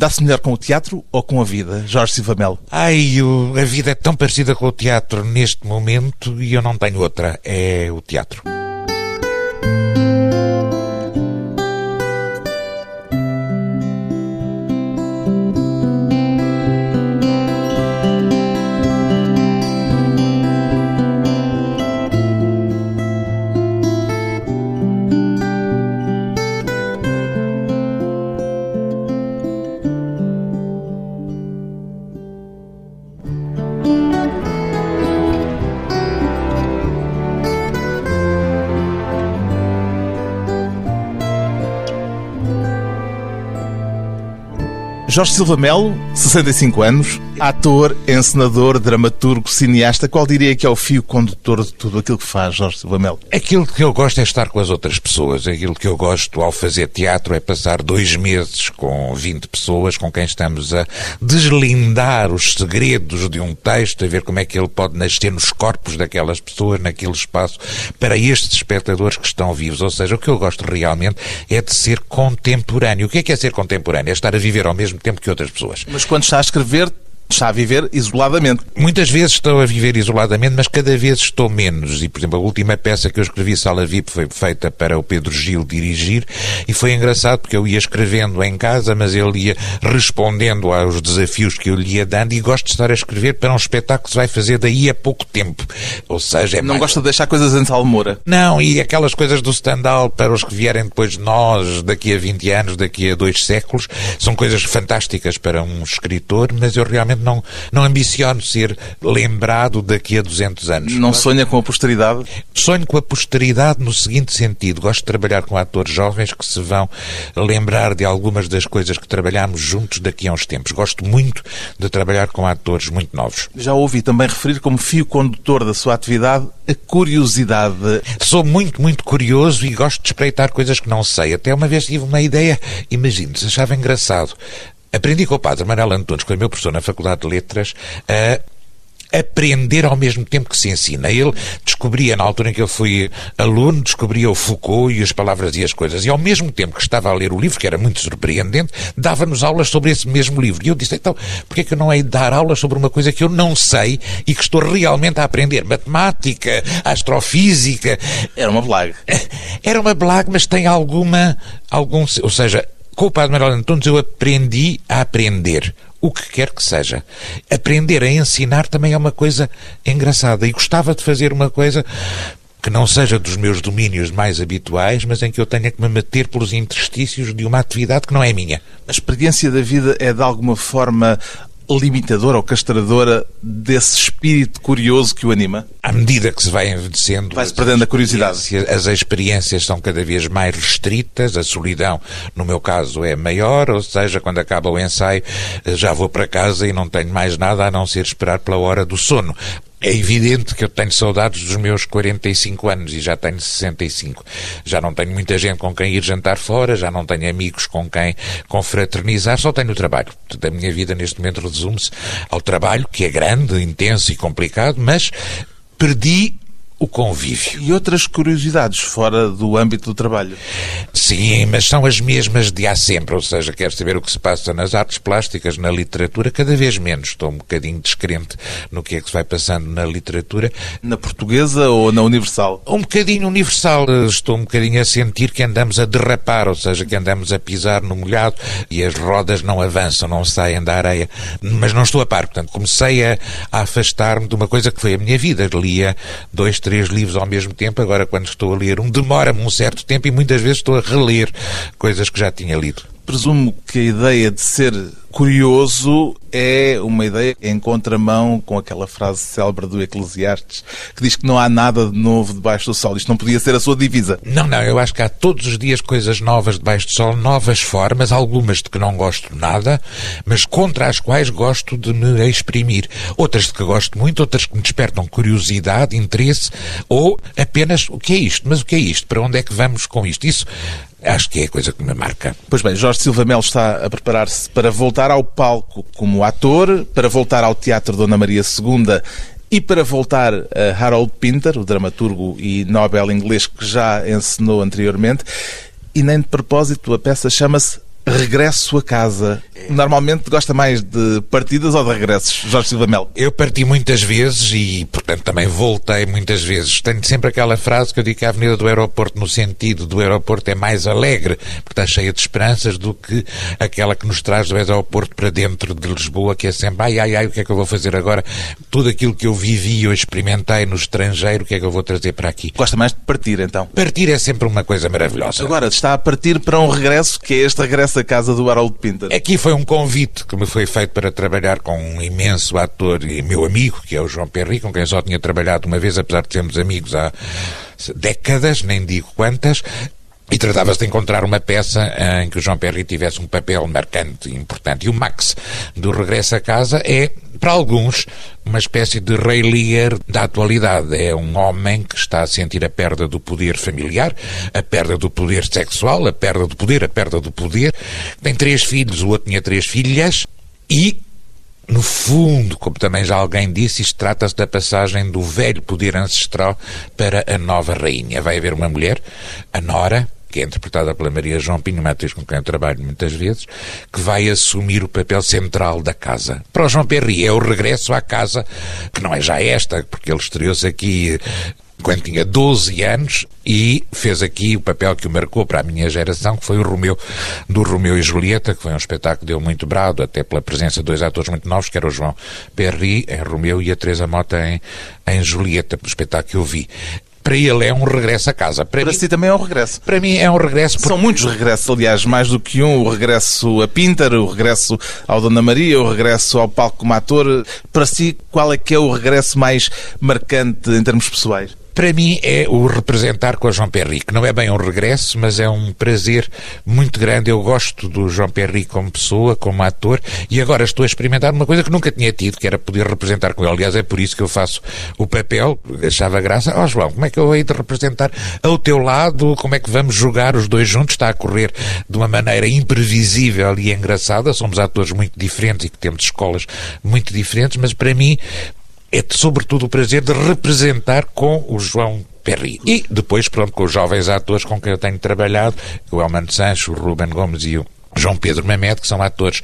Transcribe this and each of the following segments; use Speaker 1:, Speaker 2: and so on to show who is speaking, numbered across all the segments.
Speaker 1: Dá-se melhor com o teatro ou com a vida, Jorge Silva Melo?
Speaker 2: Ai, o- a vida é tão parecida com o teatro neste momento e eu não tenho outra. É o teatro.
Speaker 1: Jorge Silva Melo, 65 anos, ator, encenador, dramaturgo, cineasta. Qual diria que é o fio condutor de tudo aquilo que faz Jorge Silva Melo?
Speaker 2: Aquilo que eu gosto é estar com as outras pessoas. Aquilo que eu gosto ao fazer teatro é passar dois meses com 20 pessoas com quem estamos a deslindar os segredos de um texto, a ver como é que ele pode nascer nos corpos daquelas pessoas, naquele espaço, para estes espectadores que estão vivos. Ou seja, o que eu gosto realmente é de ser contemporâneo. O que é que é ser contemporâneo? É estar a viver ao mesmo tempo que outras pessoas.
Speaker 1: Mas quando está a escrever, está a viver isoladamente.
Speaker 2: Muitas vezes estou a viver isoladamente, mas cada vez estou menos. E, por exemplo, a última peça que eu escrevi, Sala VIP, foi feita para o Pedro Gil dirigir e foi engraçado porque eu ia escrevendo em casa, mas ele ia respondendo aos desafios que eu lhe ia dando e gosto de estar a escrever para um espetáculo que se vai fazer daí a pouco tempo. Ou seja, é
Speaker 1: Não
Speaker 2: mais-
Speaker 1: gosta de deixar coisas em salmoura.
Speaker 2: não, e aquelas coisas do stand-up para os que vierem depois de nós, daqui a 20 anos, daqui a dois séculos, são coisas fantásticas para um escritor, mas eu realmente não, não ambiciono ser lembrado daqui a 200 anos.
Speaker 1: Não sonha com a posteridade.
Speaker 2: Sonho com a posteridade no seguinte sentido. Gosto de trabalhar com atores jovens que se vão lembrar de algumas das coisas que trabalhámos juntos daqui a uns tempos. Gosto muito de trabalhar com atores muito novos.
Speaker 1: Já ouvi também referir como fio condutor da sua atividade a curiosidade.
Speaker 2: Sou muito, muito curioso e gosto de espreitar coisas que não sei. Até uma vez tive uma ideia, imagine-se, achava engraçado. Aprendi com o padre Manuel Antunes, que foi meu professor na Faculdade de Letras, a aprender ao mesmo tempo que se ensina. Ele descobria, na altura em que eu fui aluno, descobria o Foucault e as palavras e as coisas. E ao mesmo tempo que estava a ler o livro, que era muito surpreendente, dava-nos aulas sobre esse mesmo livro. E eu disse, então, porquê que eu não hei de dar aulas sobre uma coisa que eu não sei e que estou realmente a aprender? Matemática, astrofísica,
Speaker 1: Era uma blague.
Speaker 2: era uma blague, mas tem alguma. Algum, ou seja, com o Padre Manuel Antunes eu aprendi a aprender. O que quer que seja. Aprender a ensinar também é uma coisa engraçada. E gostava de fazer uma coisa que não seja dos meus domínios mais habituais, mas em que eu tenha que me meter pelos interstícios de uma atividade que não é minha.
Speaker 1: A experiência da vida é de alguma forma limitadora ou castradora desse espírito curioso que o anima?
Speaker 2: À medida que se vai envelhecendo,
Speaker 1: Vai-se perdendo a curiosidade.
Speaker 2: As experiências- As experiências são cada vez mais restritas, a solidão, no meu caso, é maior, ou seja, quando acaba o ensaio, já vou para casa e não tenho mais nada a não ser esperar pela hora do sono. É evidente que eu tenho saudades dos meus 45 anos e já tenho 65. Já não tenho muita gente com quem ir jantar fora, já não tenho amigos com quem confraternizar, só tenho o trabalho. Portanto, a minha vida neste momento resume-se ao trabalho, que é grande, intenso e complicado, mas perdi o convívio.
Speaker 1: E outras curiosidades fora do âmbito do trabalho?
Speaker 2: Sim, mas são as mesmas de há sempre, ou seja, quero saber o que se passa nas artes plásticas, na literatura, cada vez menos. Estou um bocadinho descrente no que é que se vai passando na literatura.
Speaker 1: Na portuguesa ou na universal?
Speaker 2: Um bocadinho universal, estou um bocadinho a sentir que andamos a derrapar, ou seja, que andamos a pisar no molhado e as rodas não avançam, não saem da areia. Mas não estou a par, portanto, comecei a, a afastar-me de uma coisa que foi a minha vida. Lia dois, três livros ao mesmo tempo, agora quando estou a ler um, demora-me um certo tempo e muitas vezes estou a reler coisas que já tinha lido.
Speaker 1: Presumo que a ideia de ser curioso é uma ideia em contramão com aquela frase célebre do Eclesiastes que diz que não há nada de novo debaixo do sol. Isto não podia ser a sua divisa.
Speaker 2: Não, não, eu acho que há todos os dias coisas novas debaixo do sol, novas formas, algumas de que não gosto nada, mas contra as quais gosto de me exprimir. Outras de que gosto muito, outras que me despertam curiosidade, interesse, ou apenas o que é isto? Mas o que é isto? Para onde é que vamos com isto? Isso acho que é a coisa que me marca.
Speaker 1: Pois bem, Jorge Silva Melo está a preparar-se para voltar ao palco como ator, para voltar ao Teatro Dona Maria II e para voltar a Harold Pinter, o dramaturgo e Nobel inglês que já encenou anteriormente. E nem de propósito, a peça chama-se Regresso a casa. Normalmente gosta mais de partidas ou de regressos, Jorge Silva Melo?
Speaker 2: Eu parti muitas vezes e, portanto, também voltei muitas vezes. Tenho sempre aquela frase que eu digo que a Avenida do Aeroporto, no sentido do aeroporto, é mais alegre, porque está cheia de esperanças, do que aquela que nos traz do aeroporto para dentro de Lisboa, que é sempre ai, ai, ai, o que é que eu vou fazer agora? Tudo aquilo que eu vivi ou experimentei no estrangeiro, o que é que eu vou trazer para aqui?
Speaker 1: Gosta mais de partir, então?
Speaker 2: Partir é sempre uma coisa maravilhosa.
Speaker 1: Agora, está a partir para um regresso, que é este regresso à casa do Harold Pinter.
Speaker 2: Aqui foi um convite que me foi feito para trabalhar com um imenso ator e meu amigo, que é o João Perry, com quem só tinha trabalhado uma vez, apesar de sermos amigos há décadas, nem digo quantas. E tratava-se de encontrar uma peça em que o João Perry tivesse um papel marcante e importante. E o Max, do Regresso a Casa, é, para alguns, uma espécie de Ray Lear da atualidade. É um homem que está a sentir a perda do poder familiar, a perda do poder sexual, a perda do poder, a perda do poder. Tem três filhos, o outro tinha três filhas e no fundo, como também já alguém disse, isto trata-se da passagem do velho poder ancestral para a nova rainha. Vai haver uma mulher, a Nora, que é interpretada pela Maria João Pinho, uma atriz com quem eu trabalho muitas vezes, que vai assumir o papel central da casa. Para o João Perry é o regresso à casa, que não é já esta, porque ele estreou-se aqui quando tinha 12 anos e fez aqui o papel que o marcou para a minha geração, que foi o Romeu, do Romeu e Julieta, que foi um espetáculo que deu muito brado, até pela presença de dois atores muito novos, que era o João Perry em Romeu e a Teresa Mota em, em Julieta, o espetáculo que eu vi para ele é um regresso a casa.
Speaker 1: Para, para
Speaker 2: mim,
Speaker 1: si também é um regresso.
Speaker 2: Para mim é um regresso.
Speaker 1: Porque... São muitos regressos, aliás, mais do que um. O regresso a Pinter, o regresso ao Dona Maria, o regresso ao palco como ator. Para si, qual é que é o regresso mais marcante em termos pessoais?
Speaker 2: Para mim é o representar com a João que não é bem um regresso, mas é um prazer muito grande. Eu gosto do João Perry como pessoa, como ator, e agora estou a experimentar uma coisa que nunca tinha tido, que era poder representar com ele. Aliás, é por isso que eu faço o papel. Achava graça. Ó oh, João, como é que eu hei de representar ao teu lado? Como é que vamos jogar os dois juntos? Está a correr de uma maneira imprevisível e engraçada. Somos atores muito diferentes e que temos escolas muito diferentes, mas para mim é sobretudo o prazer de representar com o João Perry. E depois, pronto, com os jovens atores com quem eu tenho trabalhado, o Elman Sancho, o Ruben Gomes e o João Pedro Mamed, que são atores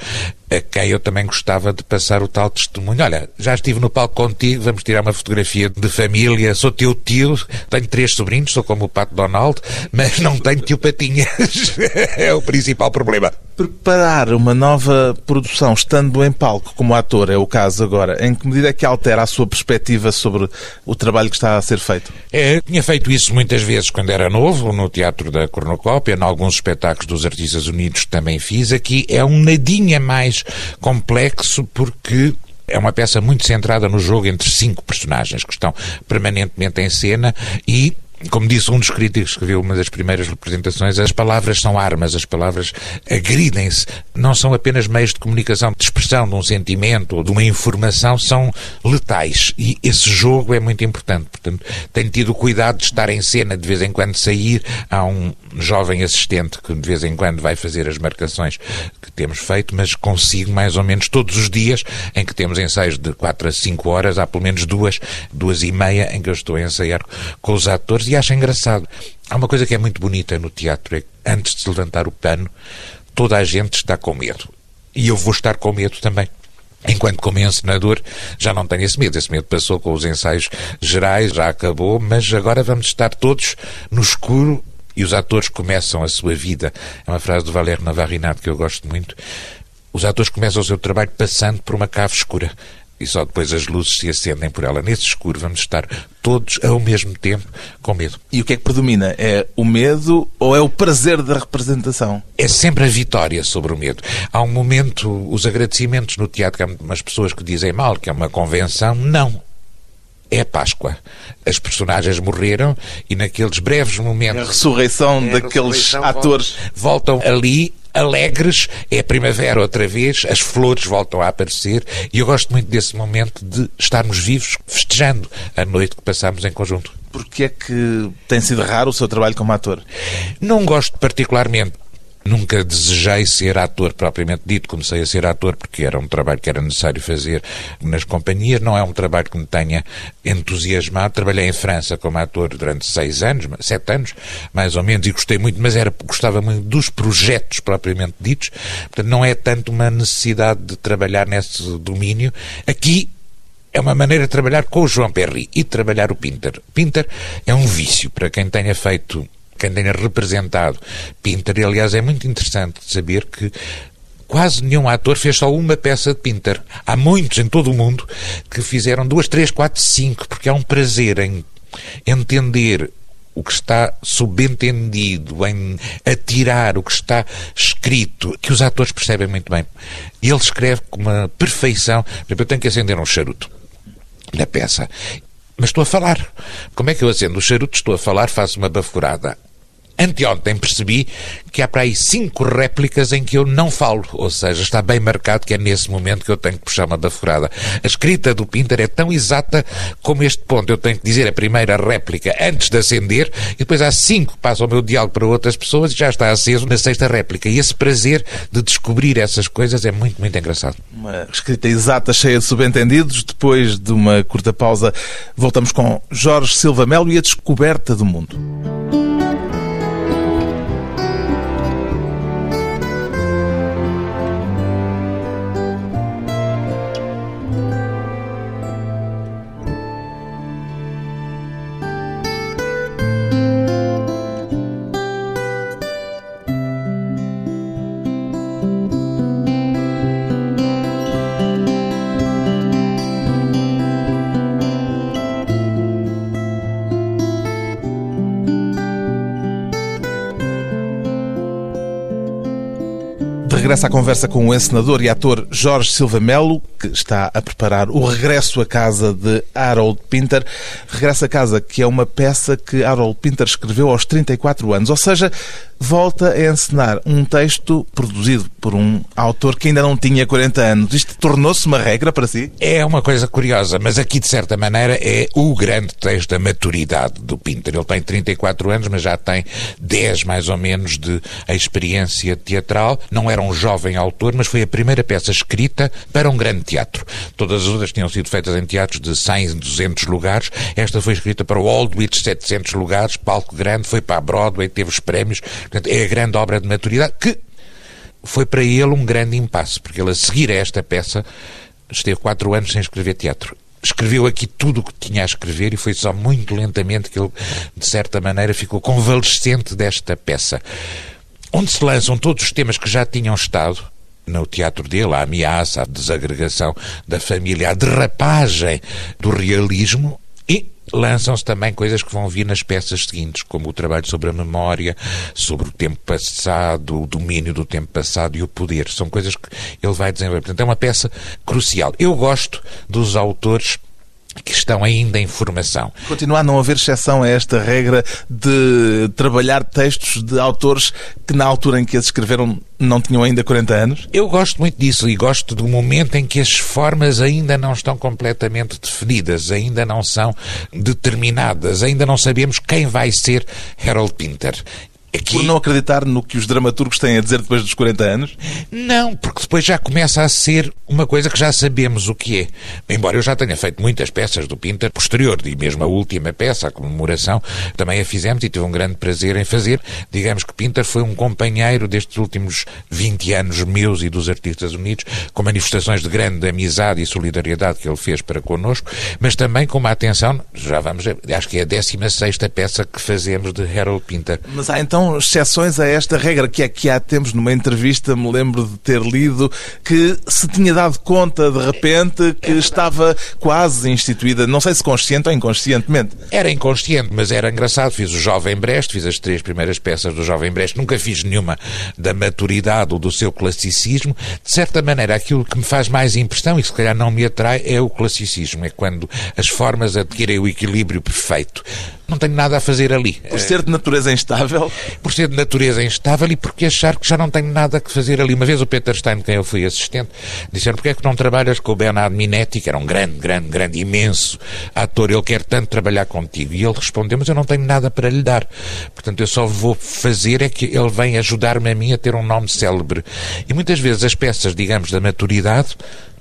Speaker 2: a quem eu também gostava de passar o tal testemunho. Olha, já estive no palco contigo, vamos tirar uma fotografia de família, sou teu tio, tenho três sobrinhos, sou como o Pato Donald, mas não tenho tio Patinhas. é o principal problema.
Speaker 1: Preparar uma nova produção estando em palco como ator, é o caso agora, em que medida é que altera a sua perspectiva sobre o trabalho que está a ser feito?
Speaker 2: É, tinha feito isso muitas vezes quando era novo, no Teatro da Cornucópia, em alguns espetáculos dos Artistas Unidos também fiz. Aqui é um nadinha mais complexo porque é uma peça muito centrada no jogo entre cinco personagens que estão permanentemente em cena e como disse um dos críticos que viu uma das primeiras representações, as palavras são armas, as palavras agridem-se, não são apenas meios de comunicação, de expressão de um sentimento ou de uma informação, são letais. E esse jogo é muito importante. Portanto, tenho tido cuidado de estar em cena, de vez em quando sair. Há um jovem assistente que de vez em quando vai fazer as marcações que temos feito, mas consigo mais ou menos todos os dias em que temos ensaios de 4 a 5 horas, há pelo menos duas, duas e meia em que eu estou a ensaiar com os atores e acho engraçado. Há uma coisa que é muito bonita no teatro, é que antes de se levantar o pano, toda a gente está com medo. E eu vou estar com medo também. Enquanto como encenador já não tenho esse medo. Esse medo passou com os ensaios gerais, já acabou, mas agora vamos estar todos no escuro e os atores começam a sua vida. É uma frase do Valério Navarrinato que eu gosto muito. Os atores começam o seu trabalho passando por uma cave escura e só depois as luzes se acendem por ela. Nesse escuro vamos estar todos ao mesmo tempo com medo.
Speaker 1: E o que é que predomina? É o medo ou é o prazer da representação?
Speaker 2: É sempre a vitória sobre o medo. Há um momento, os agradecimentos no teatro, que há umas pessoas que dizem mal, que é uma convenção. Não. É Páscoa. As personagens morreram e naqueles breves momentos.
Speaker 1: A ressurreição é a daqueles ressurreição atores.
Speaker 2: Voltam ali alegres, é a primavera outra vez, as flores voltam a aparecer e eu gosto muito desse momento de estarmos vivos, festejando a noite que passamos em conjunto.
Speaker 1: Porquê é que tem sido raro o seu trabalho como ator?
Speaker 2: Não gosto particularmente Nunca desejei ser ator propriamente dito. Comecei a ser ator porque era um trabalho que era necessário fazer nas companhias. Não é um trabalho que me tenha entusiasmado. Trabalhei em França como ator durante seis anos, sete anos, mais ou menos, e gostei muito, mas era, gostava muito dos projetos propriamente ditos. Portanto, não é tanto uma necessidade de trabalhar nesse domínio. Aqui é uma maneira de trabalhar com o João Perry e trabalhar o Pinter. Pinter é um vício para quem tenha feito, quem tenha representado Pinter. E, aliás, é muito interessante saber que quase nenhum ator fez só uma peça de Pinter. Há muitos em todo o mundo que fizeram duas, três, quatro, cinco, porque há um prazer em entender o que está subentendido, em atirar o que está escrito, que os atores percebem muito bem. E ele escreve com uma perfeição. Por exemplo, eu tenho que acender um charuto na peça. Mas estou a falar. Como é que eu acendo o charuto? Estou a falar, faço uma baforada. Anteontem percebi que há para aí cinco réplicas em que eu não falo, ou seja, está bem marcado que é nesse momento que eu tenho que puxar uma baforada. A escrita do Pinter é tão exata como este ponto. Eu tenho que dizer a primeira réplica antes de acender e depois há cinco que passam o meu diálogo para outras pessoas e já está aceso na sexta réplica. E esse prazer de descobrir essas coisas é muito, muito engraçado.
Speaker 1: Uma escrita exata, cheia de subentendidos. Depois de uma curta pausa, voltamos com Jorge Silva Melo e a descoberta do mundo. Regressa à conversa com o encenador e ator Jorge Silva Melo, que está a preparar o regresso à casa de Harold Pinter. Regresso à casa, que é uma peça que Harold Pinter escreveu aos 34 anos, ou seja, volta a encenar um texto produzido por um autor que ainda não tinha 40 anos. Isto tornou-se uma regra para si?
Speaker 2: É uma coisa curiosa, mas aqui, de certa maneira, é o grande texto da maturidade do Pinter. Ele tem 34 anos, mas já tem 10 mais ou menos de experiência teatral. Não era um jovem autor, mas foi a primeira peça escrita para um grande teatro. Todas as outras tinham sido feitas em teatros de 100, 200 lugares. Esta foi escrita para o Aldwych, 700 lugares, palco grande, foi para a Broadway, teve os prémios. Portanto, é a grande obra de maturidade que foi para ele um grande impasse, porque ele, a seguir a esta peça, esteve quatro anos sem escrever teatro. Escreveu aqui tudo o que tinha a escrever e foi só muito lentamente que ele, de certa maneira, ficou convalescente desta peça. Onde se lançam todos os temas que já tinham estado no teatro dele, a ameaça, a desagregação da família, a derrapagem do realismo e lançam-se também coisas que vão vir nas peças seguintes, como o trabalho sobre a memória, sobre o tempo passado, o domínio do tempo passado e o poder. São coisas que ele vai desenvolver. Portanto, é uma peça crucial. Eu gosto dos autores que estão ainda em formação.
Speaker 1: Continua a não haver exceção a esta regra de trabalhar textos de autores que na altura em que as escreveram não tinham ainda 40 anos?
Speaker 2: Eu gosto muito disso e gosto do momento em que as formas ainda não estão completamente definidas, ainda não são determinadas, ainda não sabemos quem vai ser Harold Pinter.
Speaker 1: Aqui... Por não acreditar no que os dramaturgos têm a dizer depois dos 40 anos?
Speaker 2: Não, porque depois já começa a ser uma coisa que já sabemos o que é. Embora eu já tenha feito muitas peças do Pinter posterior, e mesmo a última peça, a comemoração, também a fizemos e tive um grande prazer em fazer. Digamos que Pinter foi um companheiro destes últimos 20 anos meus e dos Artistas Unidos, com manifestações de grande amizade e solidariedade que ele fez para connosco, mas também com uma atenção, já vamos ver, acho que é a 16 peça que fazemos de Harold Pinter.
Speaker 1: Mas há então exceções a esta regra, que é que há tempos, numa entrevista, me lembro de ter lido, que se tinha dado conta, de repente, que estava quase instituída, não sei se consciente ou inconscientemente.
Speaker 2: Era inconsciente, mas era engraçado. Fiz o Jovem Brest, fiz as três primeiras peças do Jovem Brest, nunca fiz nenhuma da maturidade ou do seu classicismo. De certa maneira, aquilo que me faz mais impressão e se calhar não me atrai é o classicismo, é quando as formas adquirem o equilíbrio perfeito. Não tenho nada a fazer ali.
Speaker 1: Por ser de natureza instável?
Speaker 2: Por ser de natureza instável e porque achar que já não tenho nada que fazer ali. Uma vez o Peter Stein, quem eu fui assistente, disseram porque é que não trabalhas com o Bernard Minetti, que era um grande, grande, grande, imenso ator, ele quer tanto trabalhar contigo. E ele respondeu, mas eu não tenho nada para lhe dar. Portanto, eu só vou fazer é que ele vem ajudar-me a mim a ter um nome célebre. E muitas vezes as peças, digamos, da maturidade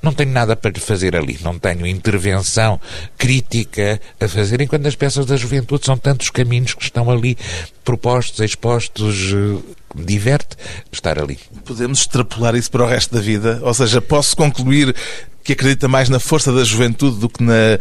Speaker 2: não tenho nada para fazer ali, não tenho intervenção crítica a fazer, enquanto as peças da juventude são tantos caminhos que estão ali propostos, expostos, eh, diverte estar ali.
Speaker 1: Podemos extrapolar isso para o resto da vida? Ou seja, posso concluir que acredita mais na força da juventude do que na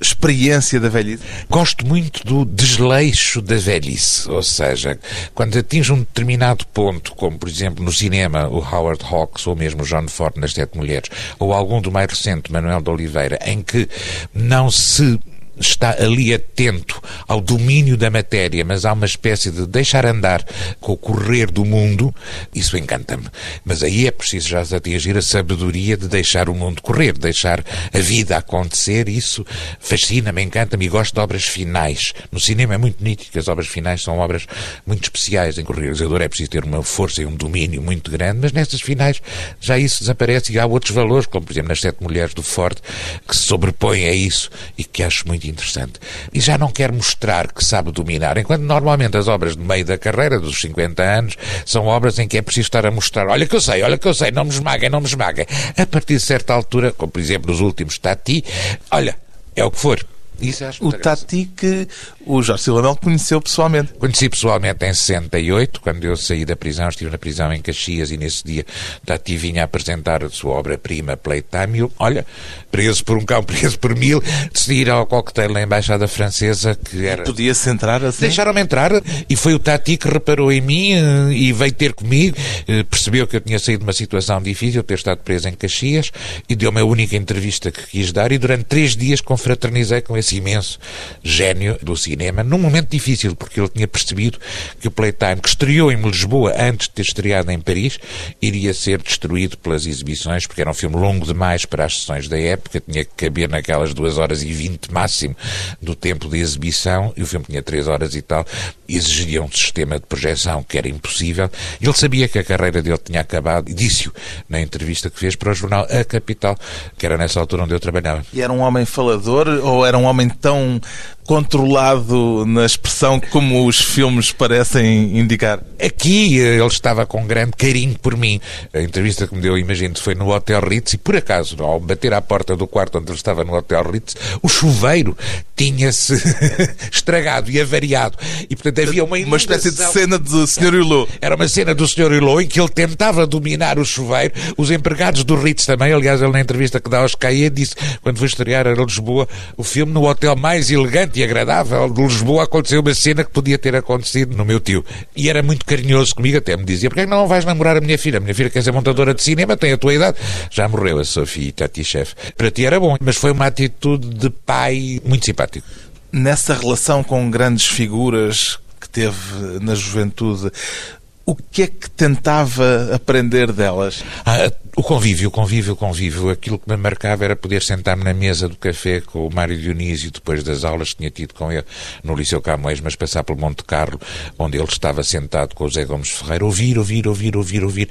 Speaker 1: experiência da velhice?
Speaker 2: Gosto muito do desleixo da velhice, ou seja, quando atinge um determinado ponto, como por exemplo no cinema o Howard Hawks ou mesmo John Ford nas Sete Mulheres, ou algum do mais recente Manuel de Oliveira, em que não se está ali atento ao domínio da matéria, mas há uma espécie de deixar andar com o correr do mundo, isso encanta-me. Mas aí é preciso já atingir a sabedoria de deixar o mundo correr, deixar a vida acontecer. Isso fascina-me, encanta-me e gosto de obras finais. No cinema é muito nítido que as obras finais são obras muito especiais. Em que o realizador é preciso ter uma força e um domínio muito grande, mas nessas finais já isso desaparece e há outros valores, como por exemplo nas Sete Mulheres do Ford, que se sobrepõem a isso e que acho muito interessante. E já não quer mostrar que sabe dominar, enquanto normalmente as obras de meio da carreira, dos 50 anos, são obras em que é preciso estar a mostrar, olha que eu sei, olha que eu sei, não me esmaguem, não me esmaguem. A partir de certa altura, como por exemplo nos últimos Tati, olha, é o que for.
Speaker 1: Isso o Tati que o Jorge Silva conheceu pessoalmente.
Speaker 2: Conheci pessoalmente em 68, quando eu saí da prisão, estive na prisão em Caxias e nesse dia Tati vinha apresentar a sua obra-prima Playtime e eu, olha, preso por um cão, preso por mil, decidi ir ao coquetel na Embaixada Francesa que era...
Speaker 1: Podia-se entrar assim?
Speaker 2: Deixaram-me entrar e foi o Tati que reparou em mim eh, e veio ter comigo, eh, percebeu que eu tinha saído de uma situação difícil, ter estado preso em Caxias e deu-me a única entrevista que quis dar e durante três dias confraternizei com esse esse imenso gênio do cinema, num momento difícil, porque ele tinha percebido que o Playtime, que estreou em Lisboa antes de ter estreado em Paris, iria ser destruído pelas exibições, porque era um filme longo demais para as sessões da época, tinha que caber naquelas duas horas e vinte máximo do tempo de exibição, e o filme tinha três horas e tal, exigia um sistema de projeção que era impossível. Ele sabia que a carreira dele tinha acabado, e disse-o na entrevista que fez para o jornal A Capital, que era nessa altura onde eu trabalhava.
Speaker 1: E era um homem falador ou era um homem tão controlado na expressão como os filmes parecem indicar?
Speaker 2: Aqui eh, ele estava com grande carinho por mim. A entrevista que me deu, imagino, foi no Hotel Ritz e por acaso, ao bater à porta do quarto onde ele estava no Hotel Ritz, o chuveiro tinha-se estragado e avariado. E portanto havia uma
Speaker 1: Uma espécie de cena do Sr. Hulot.
Speaker 2: Era uma cena do Sr. Hulot em que ele tentava dominar o chuveiro. Os empregados do Ritz também, aliás, ele na entrevista que dá aos Caia disse, quando foi estrear a Lisboa, o filme no hotel mais elegante e agradável de Lisboa aconteceu uma cena que podia ter acontecido no meu tio. E era muito carinhoso comigo, até me dizia: porquê não vais namorar a minha filha? A minha filha quer ser montadora de cinema, tem a tua idade. Já morreu a Sofia, Tati Chef. Para ti era bom, mas foi uma atitude de pai muito simpático.
Speaker 1: Nessa relação com grandes figuras que teve na juventude, o que é que tentava aprender delas?
Speaker 2: Ah, o convívio, o convívio, o convívio. Aquilo que me marcava era poder sentar-me na mesa do café com o Mário Dionísio, depois das aulas que tinha tido com ele no Liceu Camões, mas passar pelo Monte Carlo, onde ele estava sentado com o Zé Gomes Ferreira, ouvir, ouvir, ouvir, ouvir, ouvir.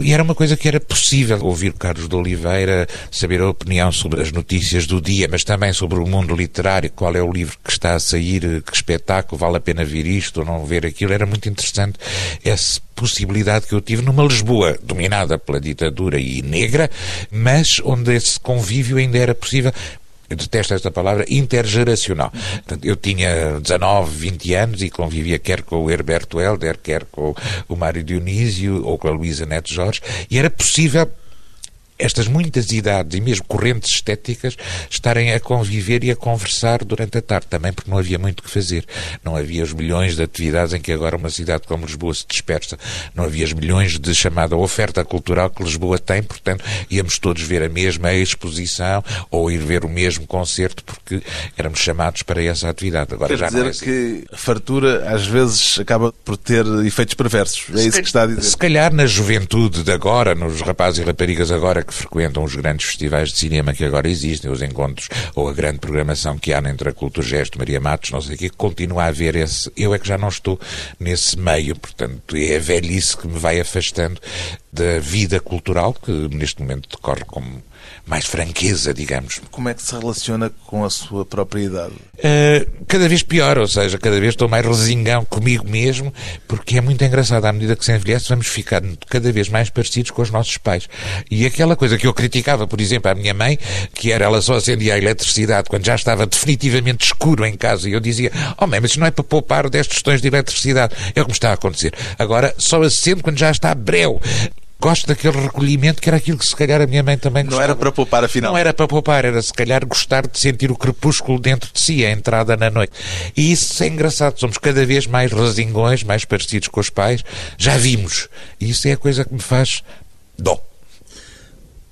Speaker 2: E era uma coisa que era possível ouvir Carlos de Oliveira, saber a opinião sobre as notícias do dia, mas também sobre o mundo literário, qual é o livro que está a sair, que espetáculo, vale a pena ver isto ou não ver aquilo. Era muito interessante essa possibilidade que eu tive numa Lisboa dominada pela ditadura e negra, mas onde esse convívio ainda era possível eu detesto esta palavra, intergeracional. Eu tinha 19, 20 anos e convivia quer com o Herberto Helder, quer com o Mário Dionísio ou com a Luísa Neto Jorge, e era possível estas muitas idades e mesmo correntes estéticas estarem a conviver e a conversar durante a tarde, também porque não havia muito que fazer. Não havia os milhões de atividades em que agora uma cidade como Lisboa se dispersa. Não havia os milhões de chamada oferta cultural que Lisboa tem, portanto, íamos todos ver a mesma exposição ou ir ver o mesmo concerto porque éramos chamados para essa atividade. Agora
Speaker 1: Quer
Speaker 2: já
Speaker 1: dizer
Speaker 2: não é assim.
Speaker 1: que a fartura às vezes acaba por ter efeitos perversos. É isso que está a dizer.
Speaker 2: Se calhar na juventude de agora, nos rapazes e raparigas agora que frequentam os grandes festivais de cinema que agora existem, os encontros ou a grande programação que há entre a Cultura Gesto, Maria Matos, não sei o que, continua a haver esse. Eu é que já não estou nesse meio, portanto, é a velhice que me vai afastando da vida cultural que neste momento decorre como mais franqueza, digamos.
Speaker 1: Como é que se relaciona com a sua própria idade?
Speaker 2: Uh, cada vez pior, ou seja, cada vez estou mais resingão comigo mesmo, porque é muito engraçado, à medida que se envelhece, vamos ficar cada vez mais parecidos com os nossos pais. E aquela coisa que eu criticava, por exemplo, à minha mãe, que era ela só acendia a eletricidade quando já estava definitivamente escuro em casa, e eu dizia, oh mãe, mas isso não é para poupar 10 tostões de eletricidade. É o que me está a acontecer. Agora, só acendo quando já está breu gosto daquele recolhimento que era aquilo que se calhar a minha mãe também gostava.
Speaker 1: Não era para poupar, afinal.
Speaker 2: Não era para poupar, era se calhar gostar de sentir o crepúsculo dentro de si, a entrada na noite. E isso é engraçado, somos cada vez mais rasingões, mais parecidos com os pais, já vimos. E isso é a coisa que me faz dó.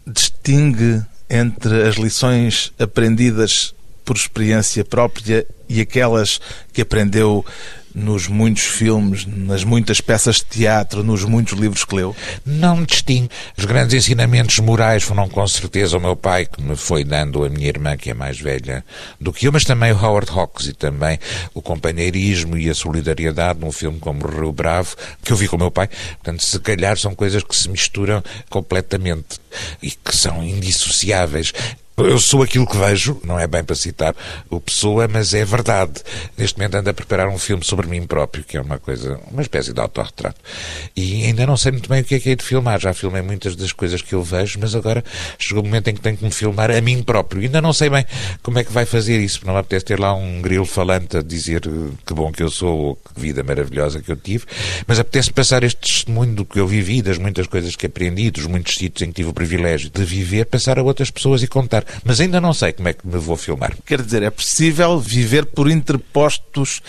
Speaker 1: Distingue entre as lições aprendidas por experiência própria e aquelas que aprendeu nos muitos filmes, nas muitas peças de teatro, nos muitos livros que leu?
Speaker 2: Não distingue. Os grandes ensinamentos morais foram com certeza o meu pai, que me foi dando a minha irmã, que é mais velha do que eu, mas também o Howard Hawks e também o companheirismo e a solidariedade num filme como Rio Bravo, que eu vi com o meu pai. Portanto, se calhar são coisas que se misturam completamente e que são indissociáveis. Eu sou aquilo que vejo, não é bem para citar o Pessoa, mas é verdade. Neste momento ando a preparar um filme sobre mim próprio, que é uma coisa, uma espécie de autorretrato. E ainda não sei muito bem o que é que é de filmar. Já filmei muitas das coisas que eu vejo, mas agora chegou o momento em que tenho que me filmar a mim próprio. E ainda não sei bem como é que vai fazer isso. Não me apetece ter lá um grilo falante a dizer que bom que eu sou ou que vida maravilhosa que eu tive, mas apetece passar este testemunho do que eu vivi, das muitas coisas que aprendi, dos muitos sítios em que tive o privilégio de viver, passar a outras pessoas e contar mas ainda não sei como é que me vou filmar.
Speaker 1: Quer dizer, é possível viver por interpostos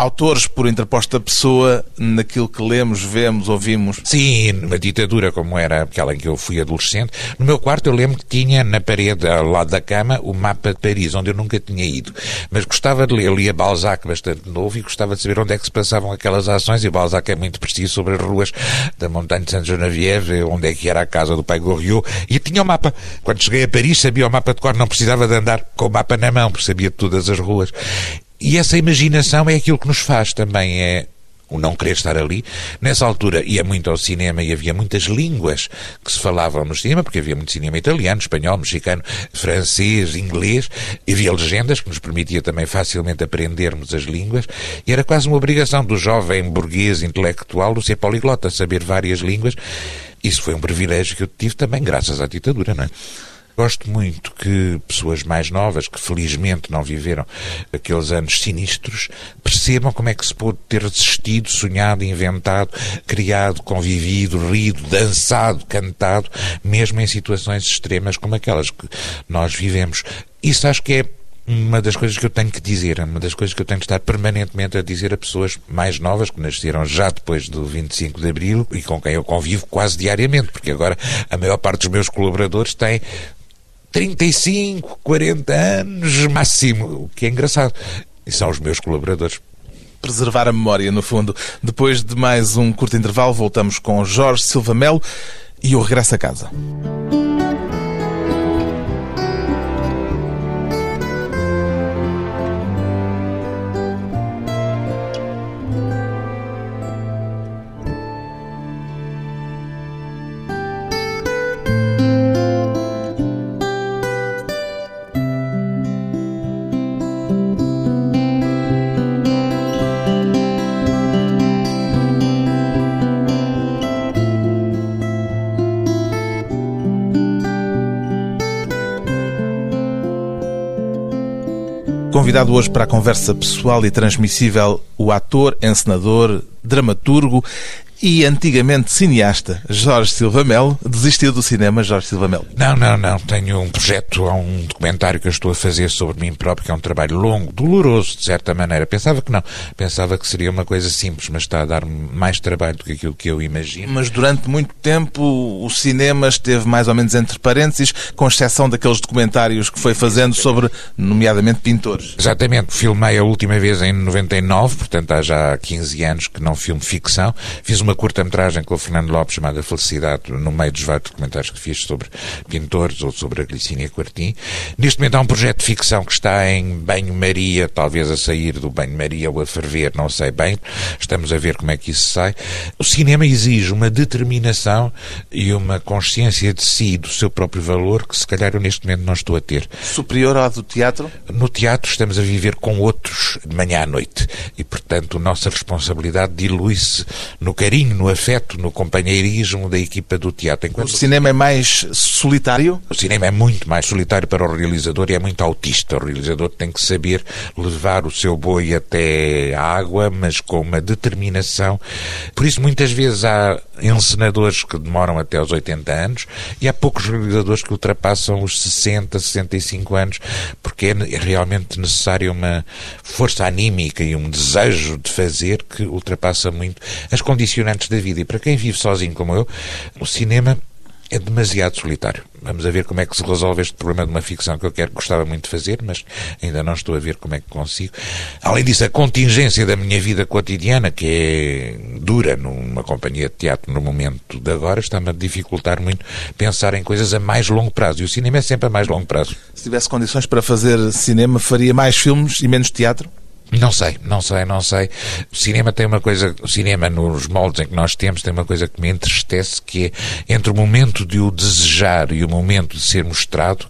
Speaker 1: autores por interposta pessoa naquilo que lemos, vemos, ouvimos.
Speaker 2: Sim, numa ditadura como era aquela em que eu fui adolescente, no meu quarto eu lembro que tinha na parede ao lado da cama o mapa de Paris, onde eu nunca tinha ido. Mas gostava de ler, eu lia Balzac bastante novo e gostava de saber onde é que se passavam aquelas ações, e Balzac é muito preciso sobre as ruas da Montanha de Saint-Geneviève, onde é que era a casa do pai Goriot, e tinha o mapa. Quando cheguei a Paris sabia o mapa de cor, não precisava de andar com o mapa na mão, porque sabia todas as ruas. E essa imaginação é aquilo que nos faz também, é o não querer estar ali. Nessa altura ia muito ao cinema e havia muitas línguas que se falavam no cinema, porque havia muito cinema italiano, espanhol, mexicano, francês, inglês, havia legendas que nos permitia também facilmente aprendermos as línguas, e era quase uma obrigação do jovem burguês intelectual do ser poliglota, saber várias línguas. Isso foi um privilégio que eu tive também graças à ditadura, não é? Gosto muito que pessoas mais novas, que felizmente não viveram aqueles anos sinistros, percebam como é que se pôde ter resistido, sonhado, inventado, criado, convivido, rido, dançado, cantado, mesmo em situações extremas como aquelas que nós vivemos. Isso acho que é uma das coisas que eu tenho que dizer, uma das coisas que eu tenho que estar permanentemente a dizer a pessoas mais novas que nasceram já depois do 25 de Abril e com quem eu convivo quase diariamente, porque agora a maior parte dos meus colaboradores tem 35, 40 anos máximo, o que é engraçado. E são os meus colaboradores.
Speaker 1: Preservar a memória, no fundo. Depois de mais um curto intervalo, voltamos com Jorge Silva Melo e o Regresso a Casa. Convidado hoje para a conversa pessoal e transmissível, o ator, encenador, dramaturgo e antigamente cineasta Jorge Silva Melo desistiu do cinema, Jorge Silva Melo?
Speaker 2: Não, não, não. Tenho um projeto, há um documentário que eu estou a fazer sobre mim próprio, que é um trabalho longo, doloroso, de certa maneira. Pensava que não. Pensava que seria uma coisa simples, mas está a dar mais trabalho do que aquilo que eu imagino.
Speaker 1: Mas durante muito tempo o cinema esteve mais ou menos entre parênteses, com exceção daqueles documentários que foi fazendo sobre, nomeadamente, pintores.
Speaker 2: Exatamente. Filmei a última vez em 99, portanto há já 15 anos que não filmo ficção. Fiz uma uma curta-metragem com o Fernando Lopes chamada Felicidade, no meio dos vários documentários que fiz sobre pintores ou sobre a Glicínia Quartim. Neste momento há um projeto de ficção que está em banho-maria, talvez a sair do banho-maria ou a ferver, não sei bem. Estamos a ver como é que isso sai. O cinema exige uma determinação e uma consciência de si, do seu próprio valor, que se calhar eu neste momento não estou a ter.
Speaker 1: Superior à do teatro?
Speaker 2: No teatro estamos a viver com outros de manhã à noite e, portanto, a nossa responsabilidade dilui-se no carinho, no afeto, no companheirismo da equipa do teatro.
Speaker 1: Enquanto o cinema é mais solitário?
Speaker 2: O cinema é muito mais solitário para o realizador e é muito autista. O realizador tem que saber levar o seu boi até a água, mas com uma determinação. Por isso, muitas vezes há encenadores que demoram até aos 80 anos e há poucos realizadores que ultrapassam os 60, 65 anos, porque é realmente necessária uma força anímica e um desejo de fazer que ultrapassa muito as condicionantes da vida. E para quem vive sozinho como eu, o cinema é demasiado solitário. Vamos a ver como é que se resolve este problema de uma ficção que eu quero, gostava muito de fazer, mas ainda não estou a ver como é que consigo. Além disso, a contingência da minha vida cotidiana, que é dura numa companhia de teatro no momento de agora, está-me a dificultar muito pensar em coisas a mais longo prazo. E o cinema é sempre a mais longo prazo.
Speaker 1: Se tivesse condições para fazer cinema, faria mais filmes e menos teatro?
Speaker 2: Não sei, não sei, não sei. O cinema tem uma coisa, o cinema nos moldes em que nós temos tem uma coisa que me entristece, que é entre o momento de o desejar e o momento de ser mostrado,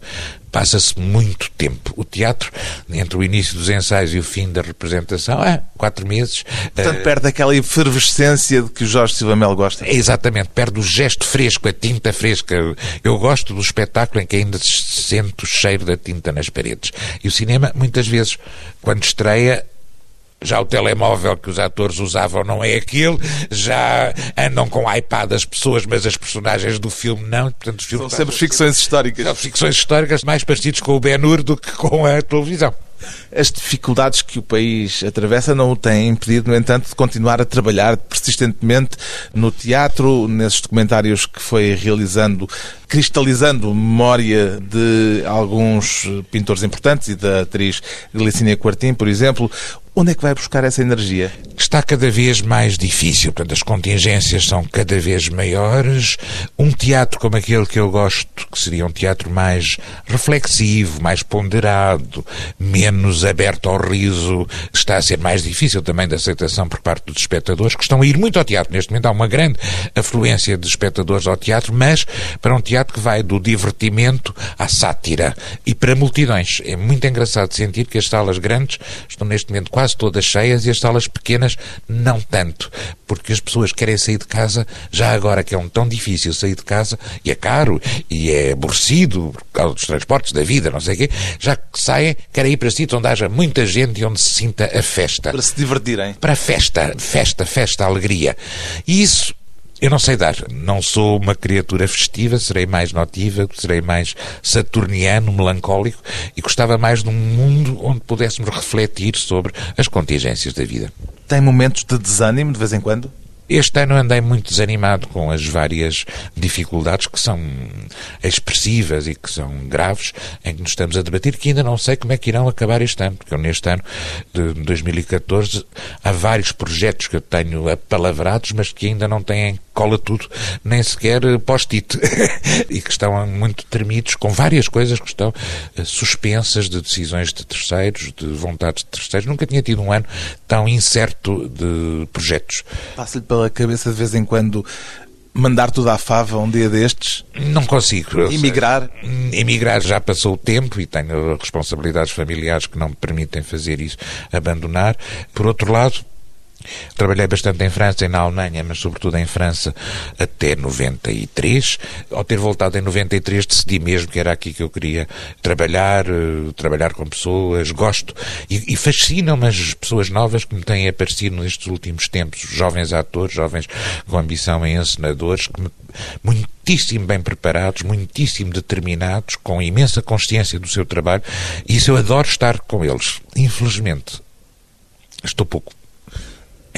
Speaker 2: passa-se muito tempo. O teatro, entre o início dos ensaios e o fim da representação, é quatro meses.
Speaker 1: Portanto, uh, perde aquela efervescência de que o Jorge Silva Mel gosta.
Speaker 2: Exatamente, perde o gesto fresco, a tinta fresca. Eu gosto do espetáculo em que ainda se sente o cheiro da tinta nas paredes. E o cinema, muitas vezes, quando estreia, já o telemóvel que os atores usavam não é aquele, já andam com iPad as pessoas, mas as personagens do filme não.
Speaker 1: Portanto, São sempre ficções históricas.
Speaker 2: São ficções históricas mais parecidos com o Ben-Hur do que com a televisão.
Speaker 1: As dificuldades que o país atravessa não o têm impedido, no entanto, de continuar a trabalhar persistentemente no teatro, nesses documentários que foi realizando, cristalizando memória de alguns pintores importantes e da atriz Glicínia Quartim, por exemplo. Onde é que vai buscar essa energia?
Speaker 2: Está cada vez mais difícil, portanto, as contingências são cada vez maiores. Um teatro como aquele que eu gosto, que seria um teatro mais reflexivo, mais ponderado, menos aberto ao riso, está a ser mais difícil também de aceitação por parte dos espectadores, que estão a ir muito ao teatro. Neste momento há uma grande afluência de espectadores ao teatro, mas para um teatro que vai do divertimento à sátira e para multidões. É muito engraçado sentir que as salas grandes estão neste momento quase todas cheias e as salas pequenas não tanto, porque as pessoas querem sair de casa já agora que é um tão difícil sair de casa e é caro e é aborrecido por causa dos transportes da vida, não sei o quê, já que saem, querem ir para sítios onde haja muita gente e onde se sinta a festa.
Speaker 1: Para se divertirem.
Speaker 2: Para a festa, festa, festa, alegria. E isso eu não sei dar. Não sou uma criatura festiva, serei mais notiva, serei mais saturniano, melancólico e gostava mais de um mundo onde pudéssemos refletir sobre as contingências da vida.
Speaker 1: Tem momentos de desânimo de vez em quando?
Speaker 2: Este ano andei muito desanimado com as várias dificuldades que são expressivas e que são graves em que nos estamos a debater, que ainda não sei como é que irão acabar este ano, porque neste ano de 2014 há vários projetos que eu tenho apalavrados, mas que ainda não têm cola tudo, nem sequer post-it, e que estão muito tremidos com várias coisas que estão eh, suspensas de decisões de terceiros, de vontades de terceiros. Nunca tinha tido um ano tão incerto de projetos.
Speaker 1: Passa-lhe pela cabeça de vez em quando mandar tudo à fava um dia destes?
Speaker 2: Não consigo.
Speaker 1: Emigrar?
Speaker 2: Emigrar já passou o tempo e tenho responsabilidades familiares que não me permitem fazer isso, abandonar. Por outro lado, Trabalhei bastante em França e na Alemanha, mas sobretudo em França até 93. Ao ter voltado em 93 decidi mesmo que era aqui que eu queria trabalhar, uh, trabalhar com pessoas, gosto e, e fascinam-me as pessoas novas que me têm aparecido nestes últimos tempos, jovens atores, jovens com ambição em encenadores, que me, muitíssimo bem preparados, muitíssimo determinados, com imensa consciência do seu trabalho, e isso eu adoro estar com eles. Infelizmente, estou pouco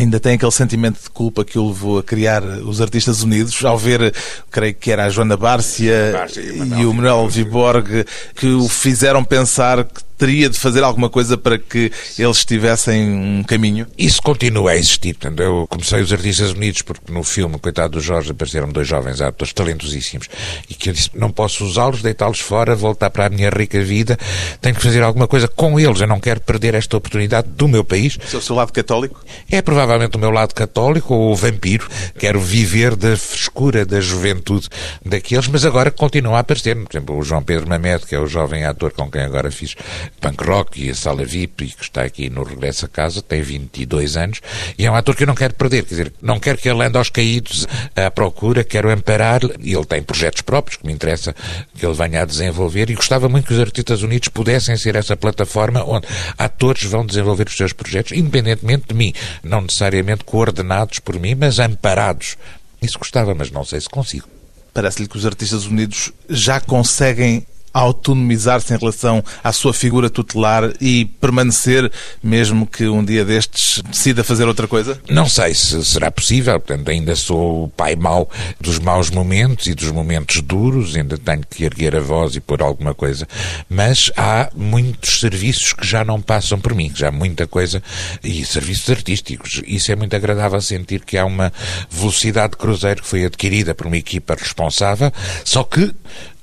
Speaker 1: ainda tem aquele sentimento de culpa que o levou a criar os Artistas Unidos, ao ver, creio que era a Joana Bárcia, Bárcia e, o Manuel Viborg, que o fizeram pensar que teria de fazer alguma coisa para que eles tivessem um caminho?
Speaker 2: Isso continua a existir. Portanto, eu comecei os Artistas Unidos porque no filme, coitado do Jorge, apareceram dois jovens atores talentosíssimos e que eu disse, não posso usá-los, deitá-los fora, voltar para a minha rica vida, tenho que fazer alguma coisa com eles, eu não quero perder esta oportunidade do meu país.
Speaker 1: é o seu lado católico?
Speaker 2: É provavelmente o meu lado católico ou vampiro. Quero viver da frescura da juventude daqueles, mas agora continua a aparecer. Por exemplo, o João Pedro Mamed, que é o jovem ator com quem agora fiz punk rock e a sala VIP e que está aqui no Regresso a Casa, tem 22 anos, e é um ator que eu não quero perder, quer dizer, não quero que ele ande aos caídos à procura, quero amparar, e ele tem projetos próprios que me interessa que ele venha a desenvolver, e gostava muito que os Artistas Unidos pudessem ser essa plataforma onde atores vão desenvolver os seus projetos, independentemente de mim, não necessariamente coordenados por mim, mas amparados. Isso gostava, mas não sei se consigo.
Speaker 1: Parece-lhe que os Artistas Unidos já conseguem autonomizar-se em relação à sua figura tutelar e permanecer, mesmo que um dia destes decida fazer outra coisa?
Speaker 2: Não sei se será possível, portanto, ainda sou o pai mau dos maus momentos e dos momentos duros, ainda tenho que erguer a voz e pôr alguma coisa, mas há muitos serviços que já não passam por mim, já há muita coisa, e serviços artísticos. Isso é muito agradável sentir que há uma velocidade de cruzeiro que foi adquirida por uma equipa responsável, só que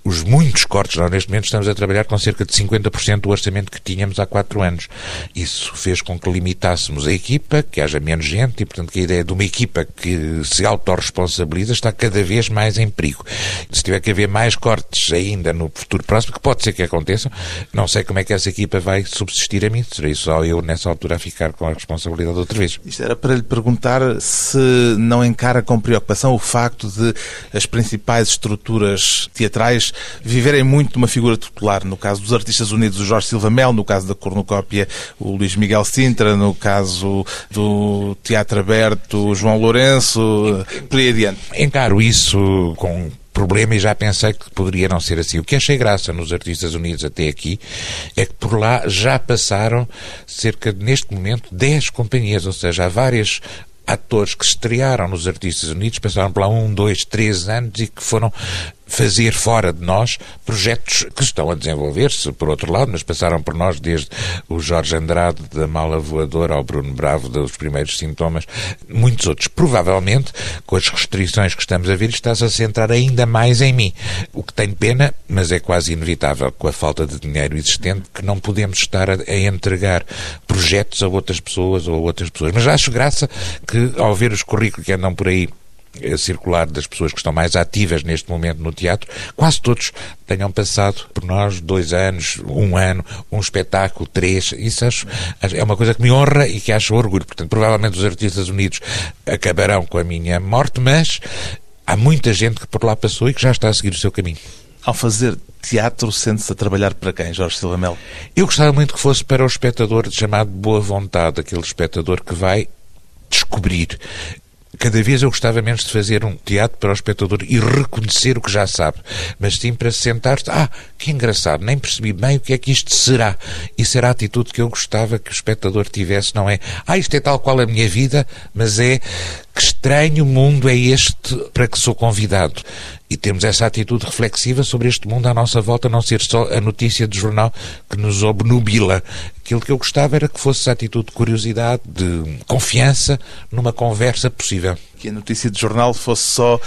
Speaker 2: os muitos cortes. Nós, neste momento, estamos a trabalhar com cerca de 50% do orçamento que tínhamos há quatro anos. Isso fez com que limitássemos a equipa, que haja menos gente, e, portanto, que a ideia de uma equipa que se autorresponsabiliza está cada vez mais em perigo. Se tiver que haver mais cortes ainda no futuro próximo, que pode ser que aconteçam, não sei como é que essa equipa vai subsistir a mim. Serei só eu, nessa altura, a ficar com a responsabilidade outra vez.
Speaker 1: Isto era para lhe perguntar se não encara com preocupação o facto de as principais estruturas teatrais viverem muito de uma figura tutelar. No caso dos Artistas Unidos, o Jorge Silva Mel, no caso da Cornucópia, o Luís Miguel Sintra, no caso do Teatro Aberto, o João Lourenço, por aí adiante.
Speaker 2: Encaro isso com problema e já pensei que poderia não ser assim. O que achei graça nos Artistas Unidos até aqui é que por lá já passaram cerca de, neste momento, 10 companhias, ou seja, há várias atores que estrearam nos Artistas Unidos, passaram por lá um, dois, três anos e que foram fazer fora de nós projetos que estão a desenvolver-se, por outro lado, mas passaram por nós desde o Jorge Andrade da Mala Voadora ao Bruno Bravo dos primeiros sintomas, muitos outros. Provavelmente, com as restrições que estamos a ver, está-se a centrar ainda mais em mim. O que tem pena, mas é quase inevitável, com a falta de dinheiro existente, que não podemos estar a, a entregar projetos a outras pessoas ou a outras pessoas. Mas acho graça que, ao ver os currículos que andam por aí circular das pessoas que estão mais ativas neste momento no teatro, quase todos tenham passado por nós dois anos, um ano, um espetáculo, três. Isso acho, é uma coisa que me honra e que acho orgulho. Portanto, provavelmente os Artistas Unidos acabarão com a minha morte, mas há muita gente que por lá passou e que já está a seguir o seu caminho.
Speaker 1: Ao fazer teatro, sente-se a trabalhar para quem, Jorge Silva Melo?
Speaker 2: Eu gostava muito que fosse para o espectador chamado boa vontade, aquele espectador que vai descobrir Cada vez eu gostava menos de fazer um teatro para o espectador e reconhecer o que já sabe, mas sim para sentar-se, ah, que engraçado, nem percebi bem o que é que isto será. Isso era a atitude que eu gostava que o espectador tivesse, não é, ah, isto é tal qual a minha vida, mas é que estranho mundo é este para que sou convidado. E temos essa atitude reflexiva sobre este mundo à nossa volta, não ser só a notícia do jornal que nos obnubila. Aquilo que eu gostava era que fosse atitude de curiosidade, de confiança numa conversa possível.
Speaker 1: Que a notícia de jornal fosse só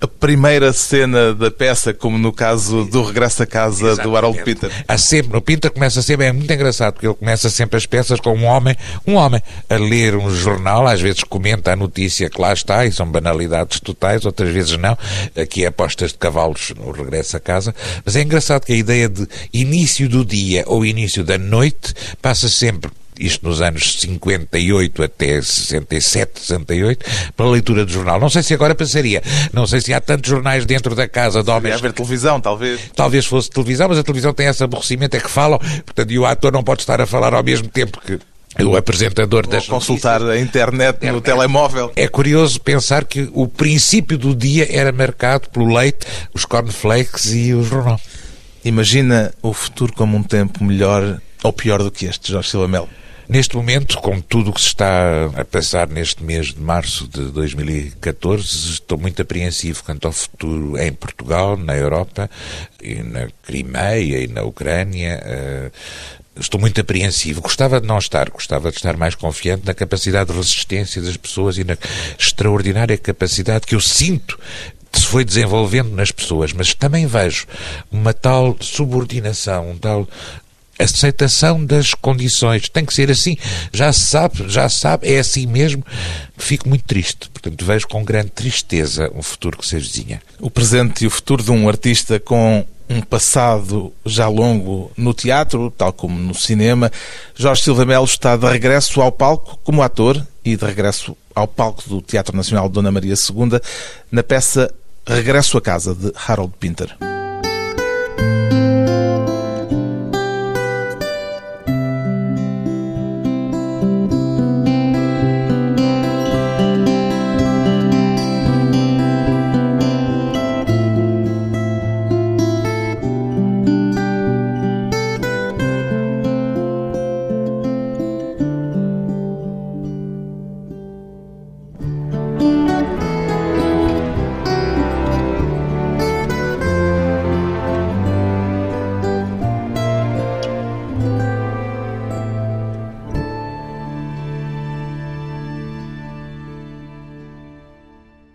Speaker 1: a primeira cena da peça, como no caso do Regresso a Casa Exatamente. do Harold Peter.
Speaker 2: Há sempre, o Peter começa sempre, é muito engraçado, porque ele começa sempre as peças com um homem, um homem a ler um jornal, às vezes comenta a notícia que lá está, e são banalidades totais, outras vezes não, aqui é apostas de cavalos no Regresso a Casa, mas é engraçado que a ideia de início do dia ou início da noite passa sempre isto nos anos 58 até 67, 68, para a leitura do jornal. Não sei se agora passaria. Não sei se há tantos jornais dentro da casa de homens.
Speaker 1: haver televisão, talvez.
Speaker 2: Talvez fosse televisão, mas a televisão tem esse aborrecimento, é que falam, portanto, e o ator não pode estar a falar ao mesmo tempo que o apresentador das
Speaker 1: consultar notícias. a internet no telemóvel.
Speaker 2: É curioso pensar que o princípio do dia era marcado pelo leite, os cornflakes e o jornal.
Speaker 1: Imagina o futuro como um tempo melhor ou pior do que este, Jorge Silva Melo.
Speaker 2: Neste momento, com tudo o que se está a passar neste mês de março de 2014, estou muito apreensivo quanto ao futuro em Portugal, na Europa, e na Crimeia e na Ucrânia. Eh, estou muito apreensivo. Gostava de não estar, gostava de estar mais confiante na capacidade de resistência das pessoas e na extraordinária capacidade que eu sinto se foi desenvolvendo nas pessoas, mas também vejo uma tal subordinação, um tal aceitação das condições. Tem que ser assim. Já se sabe, já se sabe, é assim mesmo. Fico muito triste. Portanto, vejo com grande tristeza um futuro que se avizinha.
Speaker 1: O presente e o futuro de um artista com um passado já longo no teatro, tal como no cinema. Jorge Silva Melo está de regresso ao palco como ator e de regresso ao palco do Teatro Nacional de Dona Maria II na peça Regresso a Casa de Harold Pinter.